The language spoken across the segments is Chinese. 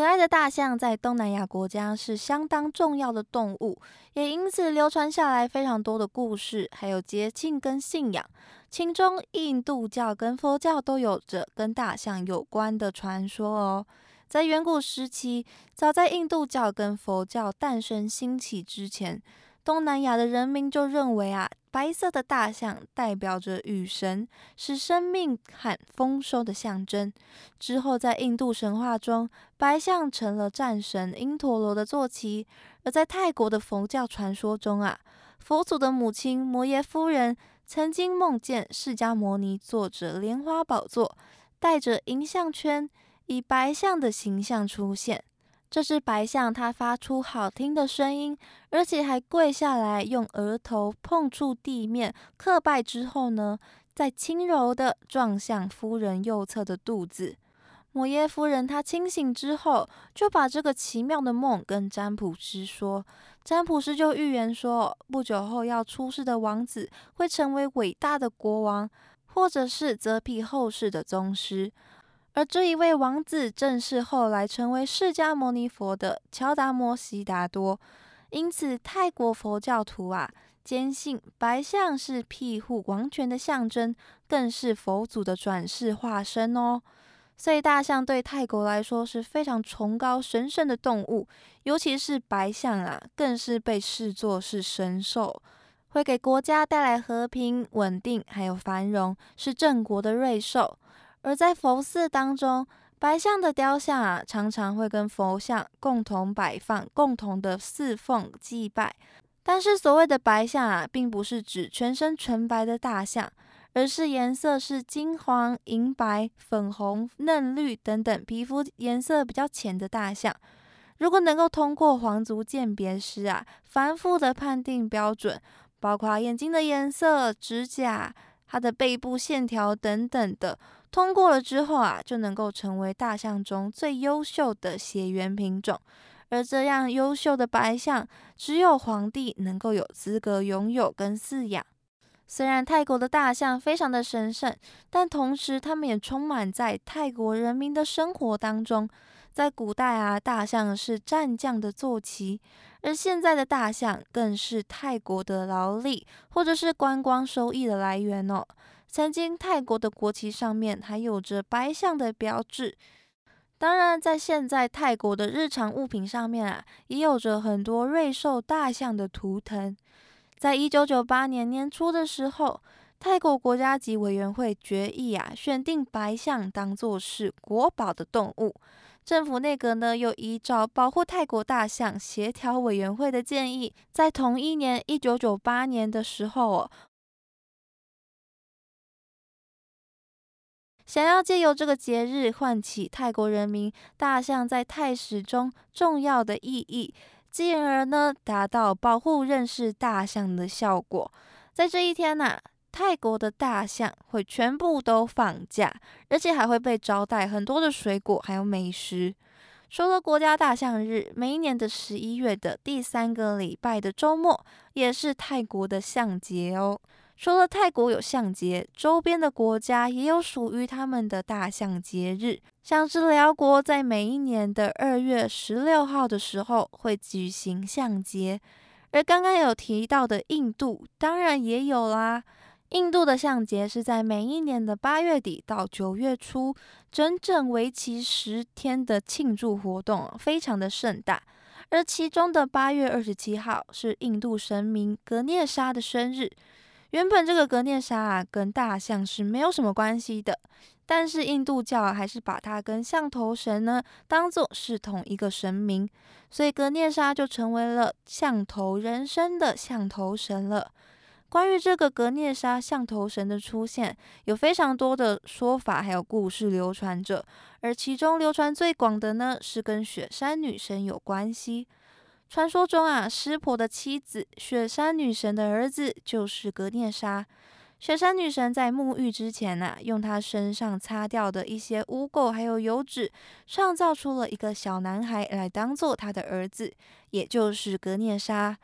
可爱的大象在东南亚国家是相当重要的动物，也因此流传下来非常多的故事，还有节庆跟信仰。其中，印度教跟佛教都有着跟大象有关的传说哦。在远古时期，早在印度教跟佛教诞生兴起之前。东南亚的人民就认为啊，白色的大象代表着雨神，是生命和丰收的象征。之后，在印度神话中，白象成了战神因陀罗的坐骑；而在泰国的佛教传说中啊，佛祖的母亲摩耶夫人曾经梦见释迦牟尼坐着莲花宝座，带着银项圈，以白象的形象出现。这只白象，它发出好听的声音，而且还跪下来，用额头碰触地面磕拜之后呢，再轻柔地撞向夫人右侧的肚子。摩耶夫人她清醒之后，就把这个奇妙的梦跟占卜师说，占卜师就预言说，不久后要出世的王子会成为伟大的国王，或者是泽庇后世的宗师。而这一位王子正是后来成为释迦牟尼佛的乔达摩悉达多，因此泰国佛教徒啊坚信白象是庇护王权的象征，更是佛祖的转世化身哦。所以大象对泰国来说是非常崇高神圣的动物，尤其是白象啊，更是被视作是神兽，会给国家带来和平、稳定还有繁荣，是郑国的瑞兽。而在佛寺当中，白象的雕像啊，常常会跟佛像共同摆放，共同的侍奉祭拜。但是所谓的白象啊，并不是指全身纯白的大象，而是颜色是金黄、银白、粉红、嫩绿等等皮肤颜色比较浅的大象。如果能够通过皇族鉴别师啊，繁复的判定标准，包括眼睛的颜色、指甲、它的背部线条等等的。通过了之后啊，就能够成为大象中最优秀的血缘品种。而这样优秀的白象，只有皇帝能够有资格拥有跟饲养。虽然泰国的大象非常的神圣，但同时它们也充满在泰国人民的生活当中。在古代啊，大象是战将的坐骑，而现在的大象更是泰国的劳力或者是观光收益的来源哦。曾经，泰国的国旗上面还有着白象的标志。当然，在现在泰国的日常物品上面啊，也有着很多瑞兽大象的图腾。在一九九八年年初的时候，泰国国家级委员会决议啊，选定白象当作是国宝的动物。政府内阁呢，又依照保护泰国大象协调委员会的建议，在同一年一九九八年的时候哦。想要借由这个节日唤起泰国人民大象在泰史中重要的意义，进而呢达到保护认识大象的效果。在这一天呐，泰国的大象会全部都放假，而且还会被招待很多的水果还有美食。除了国家大象日，每一年的十一月的第三个礼拜的周末，也是泰国的象节哦。除了泰国有象节，周边的国家也有属于他们的大象节日。像是辽国在每一年的二月十六号的时候会举行象节，而刚刚有提到的印度当然也有啦。印度的象节是在每一年的八月底到九月初，整整为期十天的庆祝活动，非常的盛大。而其中的八月二十七号是印度神明格涅莎的生日。原本这个格涅莎啊，跟大象是没有什么关系的，但是印度教还是把它跟象头神呢当做是同一个神明，所以格涅莎就成为了象头人身的象头神了。关于这个格涅莎象头神的出现，有非常多的说法还有故事流传着，而其中流传最广的呢，是跟雪山女神有关系。传说中啊，湿婆的妻子雪山女神的儿子就是格涅莎。雪山女神在沐浴之前呐，用她身上擦掉的一些污垢还有油脂，创造出了一个小男孩来当做她的儿子，也就是格涅莎。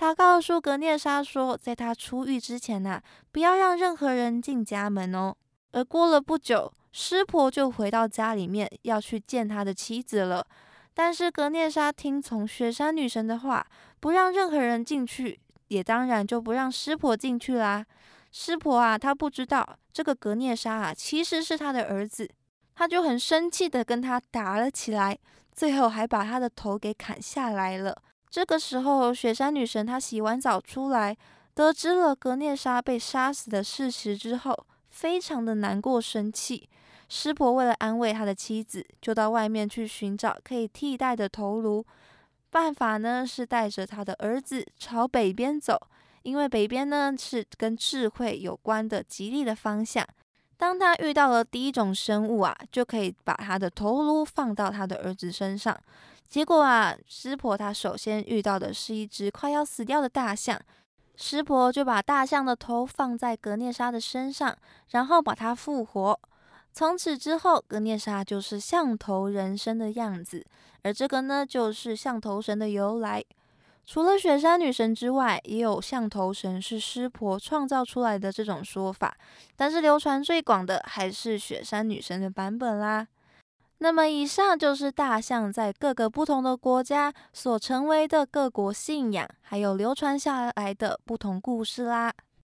他告诉格涅莎说，在他出狱之前呐，不要让任何人进家门哦。而过了不久，师婆就回到家里面要去见他的妻子了，但是格涅莎听从雪山女神的话，不让任何人进去，也当然就不让师婆进去啦。师婆啊，他不知道这个格涅莎啊，其实是他的儿子，他就很生气的跟他打了起来，最后还把他的头给砍下来了。这个时候，雪山女神她洗完澡出来，得知了格涅莎被杀死的事实之后，非常的难过生气。师婆为了安慰他的妻子，就到外面去寻找可以替代的头颅。办法呢是带着他的儿子朝北边走。因为北边呢是跟智慧有关的吉利的方向，当他遇到了第一种生物啊，就可以把他的头颅放到他的儿子身上。结果啊，师婆她首先遇到的是一只快要死掉的大象，师婆就把大象的头放在格涅莎的身上，然后把它复活。从此之后，格涅莎就是象头人身的样子，而这个呢，就是象头神的由来。除了雪山女神之外，也有象头神是湿婆创造出来的这种说法，但是流传最广的还是雪山女神的版本啦。那么，以上就是大象在各个不同的国家所成为的各国信仰，还有流传下来的不同故事啦。